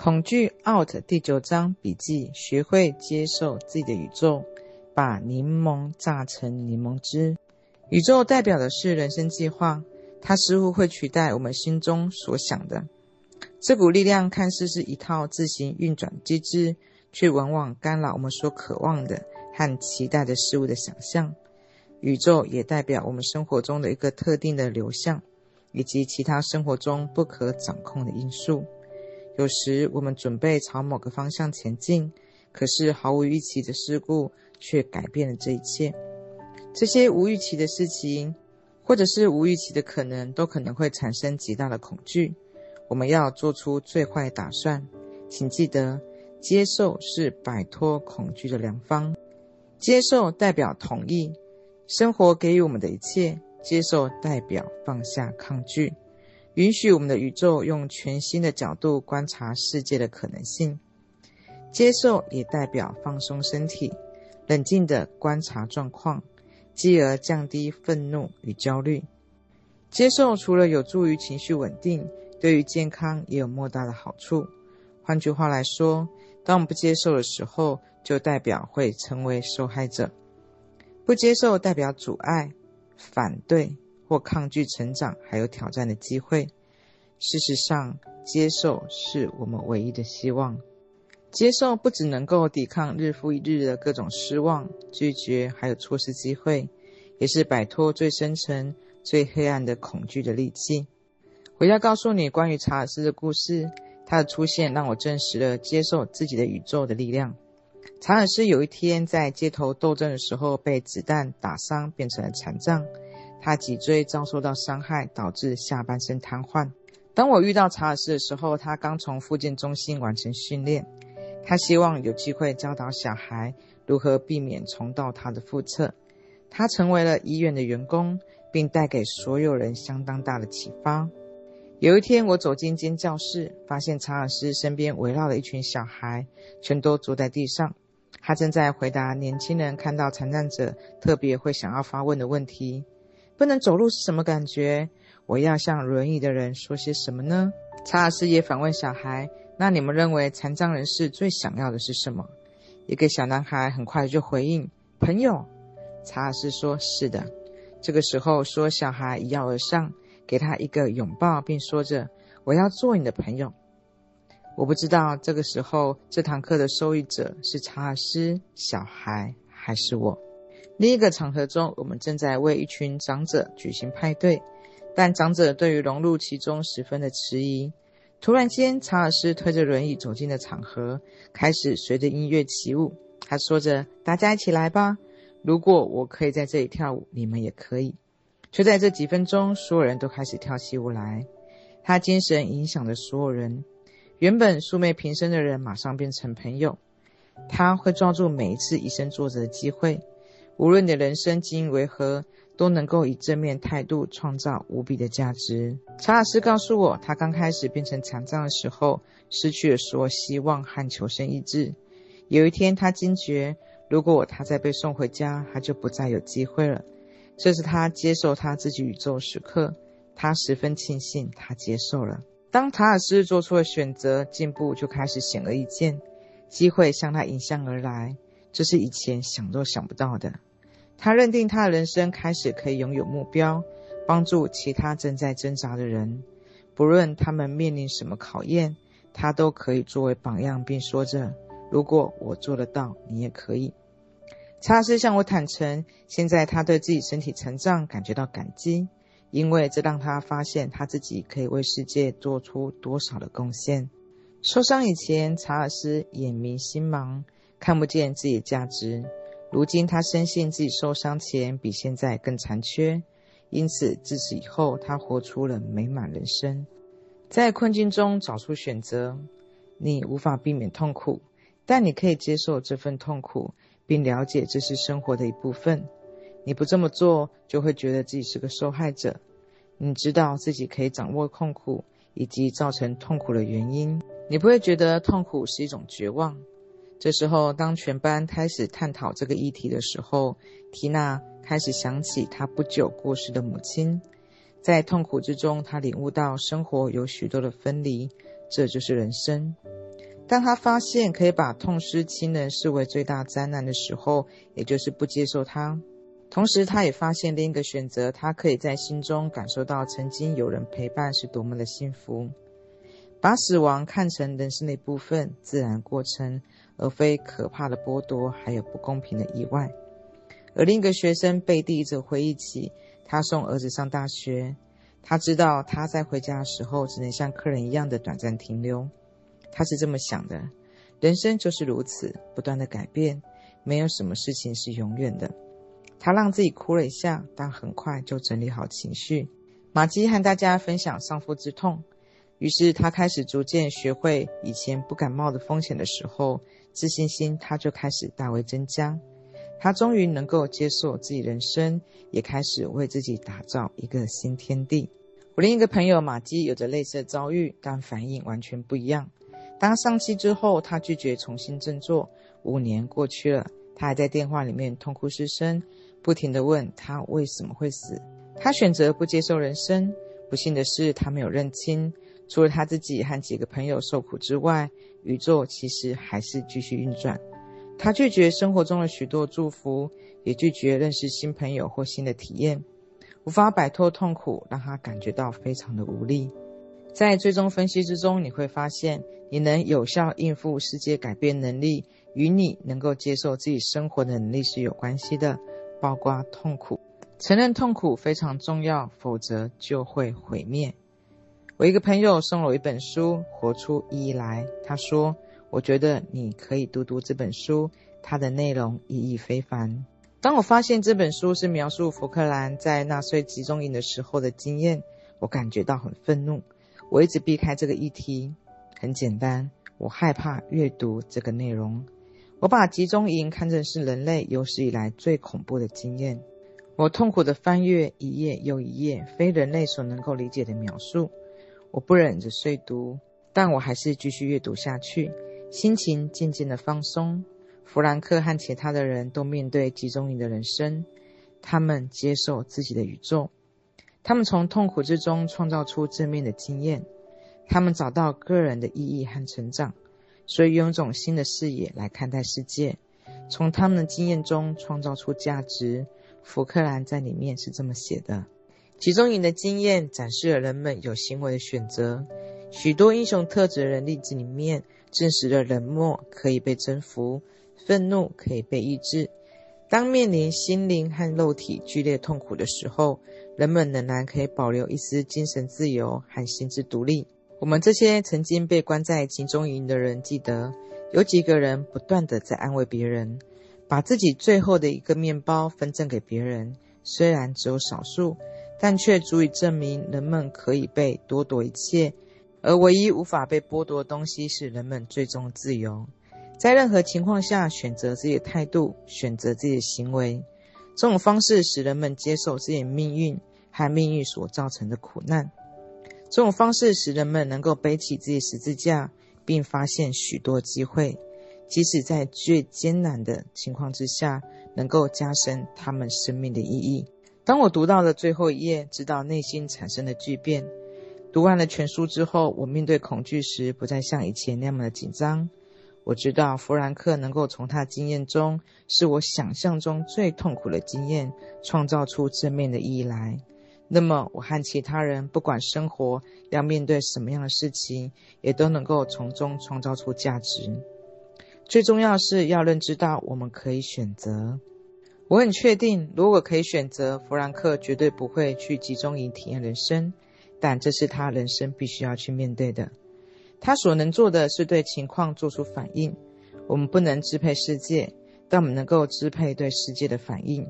恐惧 out 第九章笔记：学会接受自己的宇宙，把柠檬榨成柠檬汁。宇宙代表的是人生计划，它似乎会取代我们心中所想的。这股力量看似是一套自行运转机制，却往往干扰我们所渴望的和期待的事物的想象。宇宙也代表我们生活中的一个特定的流向，以及其他生活中不可掌控的因素。有时我们准备朝某个方向前进，可是毫无预期的事故却改变了这一切。这些无预期的事情，或者是无预期的可能，都可能会产生极大的恐惧。我们要做出最坏打算。请记得，接受是摆脱恐惧的良方。接受代表同意生活给予我们的一切，接受代表放下抗拒。允许我们的宇宙用全新的角度观察世界的可能性，接受也代表放松身体，冷静地观察状况，继而降低愤怒与焦虑。接受除了有助于情绪稳定，对于健康也有莫大的好处。换句话来说，当我们不接受的时候，就代表会成为受害者。不接受代表阻碍、反对。或抗拒成长，还有挑战的机会。事实上，接受是我们唯一的希望。接受不只能够抵抗日复一日的各种失望、拒绝，还有错失机会，也是摆脱最深层、最黑暗的恐惧的利器。回家告诉你关于查尔斯的故事。他的出现让我证实了接受自己的宇宙的力量。查尔斯有一天在街头斗争的时候，被子弹打伤，变成了残障。他脊椎遭受到伤害，导致下半身瘫痪。当我遇到查尔斯的时候，他刚从复健中心完成训练。他希望有机会教导小孩如何避免重蹈他的覆辙。他成为了医院的员工，并带给所有人相当大的启发。有一天，我走进一间教室，发现查尔斯身边围绕了一群小孩，全都坐在地上。他正在回答年轻人看到残障者特别会想要发问的问题。不能走路是什么感觉？我要向轮椅的人说些什么呢？查尔斯也反问小孩：“那你们认为残障人士最想要的是什么？”一个小男孩很快就回应：“朋友。”查尔斯说：“是的。”这个时候，说小孩一跃而上，给他一个拥抱，并说着：“我要做你的朋友。”我不知道这个时候这堂课的受益者是查尔斯、小孩还是我。另一个场合中，我们正在为一群长者举行派对，但长者对于融入其中十分的迟疑。突然间，查尔斯推着轮椅走进了场合，开始随着音乐起舞。他说着：“大家一起来吧！如果我可以在这里跳舞，你们也可以。”就在这几分钟，所有人都开始跳起舞来。他精神影响着所有人，原本素昧平生的人马上变成朋友。他会抓住每一次以身作则的机会。无论你的人生经营为何，都能够以正面态度创造无比的价值。查尔斯告诉我，他刚开始变成残障的时候，失去了所有希望和求生意志。有一天，他惊觉，如果他再被送回家，他就不再有机会了。这是他接受他自己宇宙时刻。他十分庆幸他接受了。当查尔斯做出了选择，进步就开始显而易见，机会向他迎向而来，这是以前想都想不到的。他认定他的人生开始可以拥有目标，帮助其他正在挣扎的人，不论他们面临什么考验，他都可以作为榜样，并说着：“如果我做得到，你也可以。”查尔斯向我坦诚，现在他对自己身体残障感觉到感激，因为这让他发现他自己可以为世界做出多少的贡献。受伤以前，查尔斯眼迷心盲，看不见自己的价值。如今，他深信自己受伤前比现在更残缺，因此自此以后，他活出了美满人生。在困境中找出选择，你无法避免痛苦，但你可以接受这份痛苦，并了解这是生活的一部分。你不这么做，就会觉得自己是个受害者。你知道自己可以掌握痛苦以及造成痛苦的原因，你不会觉得痛苦是一种绝望。这时候，当全班开始探讨这个议题的时候，缇娜开始想起她不久过世的母亲。在痛苦之中，她领悟到生活有许多的分离，这就是人生。当她发现可以把痛失亲人视为最大灾难的时候，也就是不接受它。同时，她也发现另一个选择，她可以在心中感受到曾经有人陪伴是多么的幸福。把死亡看成人生的一部分、自然过程，而非可怕的剥夺，还有不公平的意外。而另一个学生贝蒂则回忆起他送儿子上大学，他知道他在回家的时候只能像客人一样的短暂停留。他是这么想的：人生就是如此，不断的改变，没有什么事情是永远的。他让自己哭了一下，但很快就整理好情绪。玛姬和大家分享丧夫之痛，于是他开始逐渐学会以前不敢冒的风险的时候，自信心他就开始大为增加。他终于能够接受自己人生，也开始为自己打造一个新天地。我另一个朋友玛姬有着类似的遭遇，但反应完全不一样。当丧妻之后，他拒绝重新振作。五年过去了，他还在电话里面痛哭失声。不停地问他为什么会死，他选择不接受人生。不幸的是，他没有认清，除了他自己和几个朋友受苦之外，宇宙其实还是继续运转。他拒绝生活中的许多祝福，也拒绝认识新朋友或新的体验，无法摆脱痛苦，让他感觉到非常的无力。在最终分析之中，你会发现，你能有效应付世界改变能力，与你能够接受自己生活的能力是有关系的。包括痛苦，承认痛苦非常重要，否则就会毁灭。我一个朋友送了我一本书《活出意义来》，他说：“我觉得你可以读读这本书，它的内容意义非凡。”当我发现这本书是描述福克兰在纳粹集中营的时候的经验，我感觉到很愤怒。我一直避开这个议题，很简单，我害怕阅读这个内容。我把集中营看成是人类有史以来最恐怖的经验。我痛苦地翻阅一页又一页非人类所能够理解的描述。我不忍着睡读，但我还是继续阅读下去，心情渐渐的放松。弗兰克和其他的人都面对集中营的人生，他们接受自己的宇宙，他们从痛苦之中创造出正面的经验，他们找到个人的意义和成长。所以用一种新的视野来看待世界，从他们的经验中创造出价值。福克兰在里面是这么写的：集中营的经验展示了人们有行为的选择。许多英雄特质的人例子里面，证实了冷漠可以被征服，愤怒可以被抑制。当面临心灵和肉体剧烈痛苦的时候，人们仍然可以保留一丝精神自由和心智独立。我们这些曾经被关在集中营的人，记得有几个人不断地在安慰别人，把自己最后的一个面包分赠给别人。虽然只有少数，但却足以证明人们可以被剥夺一切，而唯一无法被剥夺的东西是人们最终的自由。在任何情况下，选择自己的态度，选择自己的行为，这种方式使人们接受自己的命运和命运所造成的苦难。这种方式使人们能够背起自己十字架，并发现许多机会，即使在最艰难的情况之下，能够加深他们生命的意义。当我读到了最后一页，知道内心产生了巨变。读完了全书之后，我面对恐惧时不再像以前那么的紧张。我知道弗兰克能够从他经验中，是我想象中最痛苦的经验，创造出正面的意义来。那么，我和其他人，不管生活要面对什么样的事情，也都能够从中创造出价值。最重要是要认知到，我们可以选择。我很确定，如果可以选择，弗兰克绝对不会去集中营体验人生，但这是他人生必须要去面对的。他所能做的是对情况做出反应。我们不能支配世界，但我们能够支配对世界的反应。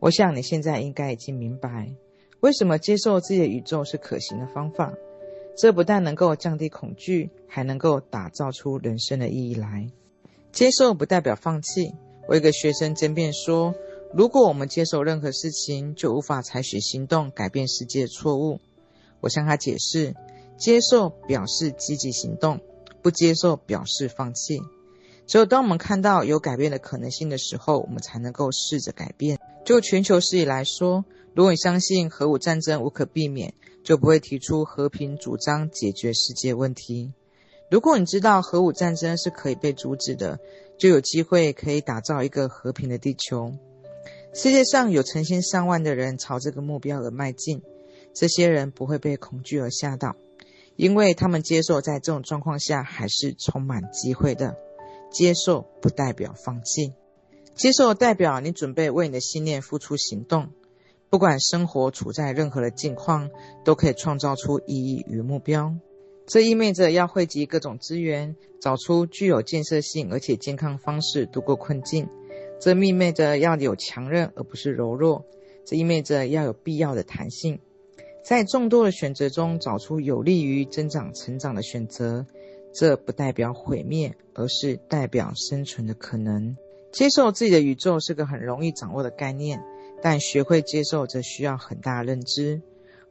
我想你现在应该已经明白。为什么接受自己的宇宙是可行的方法？这不但能够降低恐惧，还能够打造出人生的意义来。接受不代表放弃。我一个学生争辩说，如果我们接受任何事情，就无法采取行动改变世界的错误。我向他解释，接受表示积极行动，不接受表示放弃。只有当我们看到有改变的可能性的时候，我们才能够试着改变。就全球视野来说，如果你相信核武战争无可避免，就不会提出和平主张解决世界问题。如果你知道核武战争是可以被阻止的，就有机会可以打造一个和平的地球。世界上有成千上万的人朝这个目标而迈进，这些人不会被恐惧而吓倒，因为他们接受在这种状况下还是充满机会的。接受不代表放弃，接受代表你准备为你的信念付出行动。不管生活处在任何的境况，都可以创造出意义与目标。这意味着要汇集各种资源，找出具有建设性而且健康方式度过困境。这意味着要有强韧而不是柔弱。这意味着要有必要的弹性，在众多的选择中找出有利于增长成长的选择。这不代表毁灭，而是代表生存的可能。接受自己的宇宙是个很容易掌握的概念，但学会接受则需要很大的认知。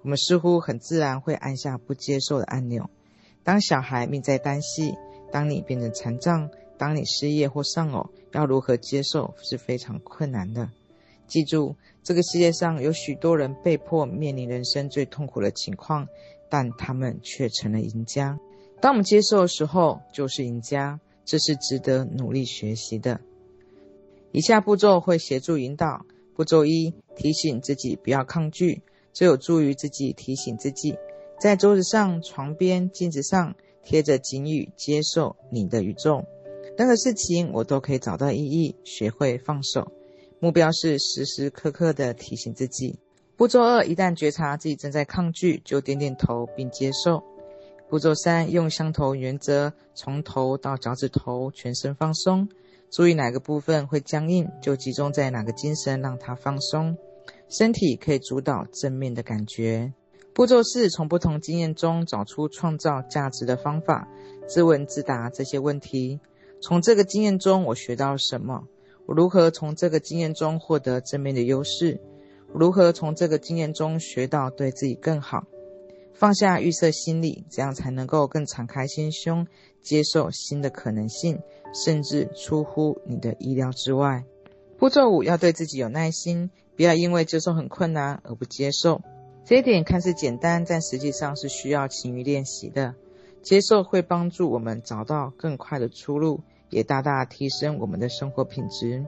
我们似乎很自然会按下不接受的按钮。当小孩命在旦夕，当你变成残障，当你失业或丧偶，要如何接受是非常困难的。记住，这个世界上有许多人被迫面临人生最痛苦的情况，但他们却成了赢家。当我们接受的时候，就是赢家。这是值得努力学习的。以下步骤会协助引导：步骤一，提醒自己不要抗拒，这有助于自己提醒自己。在桌子上、床边、镜子上贴着警语：“接受你的宇宙，任何事情我都可以找到意义。”学会放手，目标是时时刻刻地提醒自己。步骤二：一旦觉察自己正在抗拒，就点点头并接受。步骤三：用相同原则，从头到脚趾头全身放松，注意哪个部分会僵硬，就集中在哪个精神让它放松。身体可以主导正面的感觉。步骤四：从不同经验中找出创造价值的方法，自问自答这些问题：从这个经验中我学到了什么？我如何从这个经验中获得正面的优势？我如何从这个经验中学到对自己更好？放下预设心理，这样才能够更敞开心胸，接受新的可能性，甚至出乎你的意料之外。步骤五：要对自己有耐心，不要因为接受很困难而不接受。这一点看似简单，但实际上是需要勤于练习的。接受会帮助我们找到更快的出路，也大大提升我们的生活品质。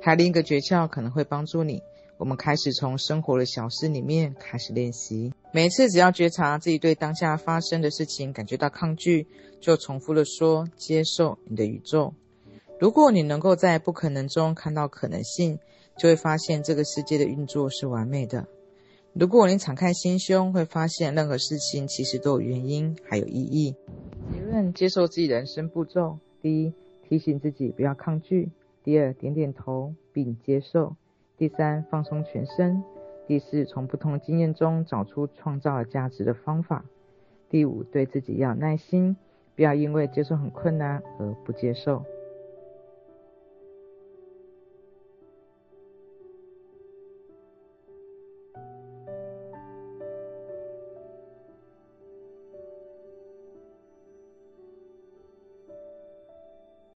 还有另一个诀窍可能会帮助你。我们开始从生活的小事里面开始练习。每一次只要觉察自己对当下发生的事情感觉到抗拒，就重复的说：“接受你的宇宙。”如果你能够在不可能中看到可能性，就会发现这个世界的运作是完美的。如果你敞开心胸，会发现任何事情其实都有原因，还有意义。结论：接受自己人生步骤：第一，提醒自己不要抗拒；第二，点点头并接受；第三，放松全身；第四，从不同经验中找出创造价值的方法；第五，对自己要耐心，不要因为接受很困难而不接受。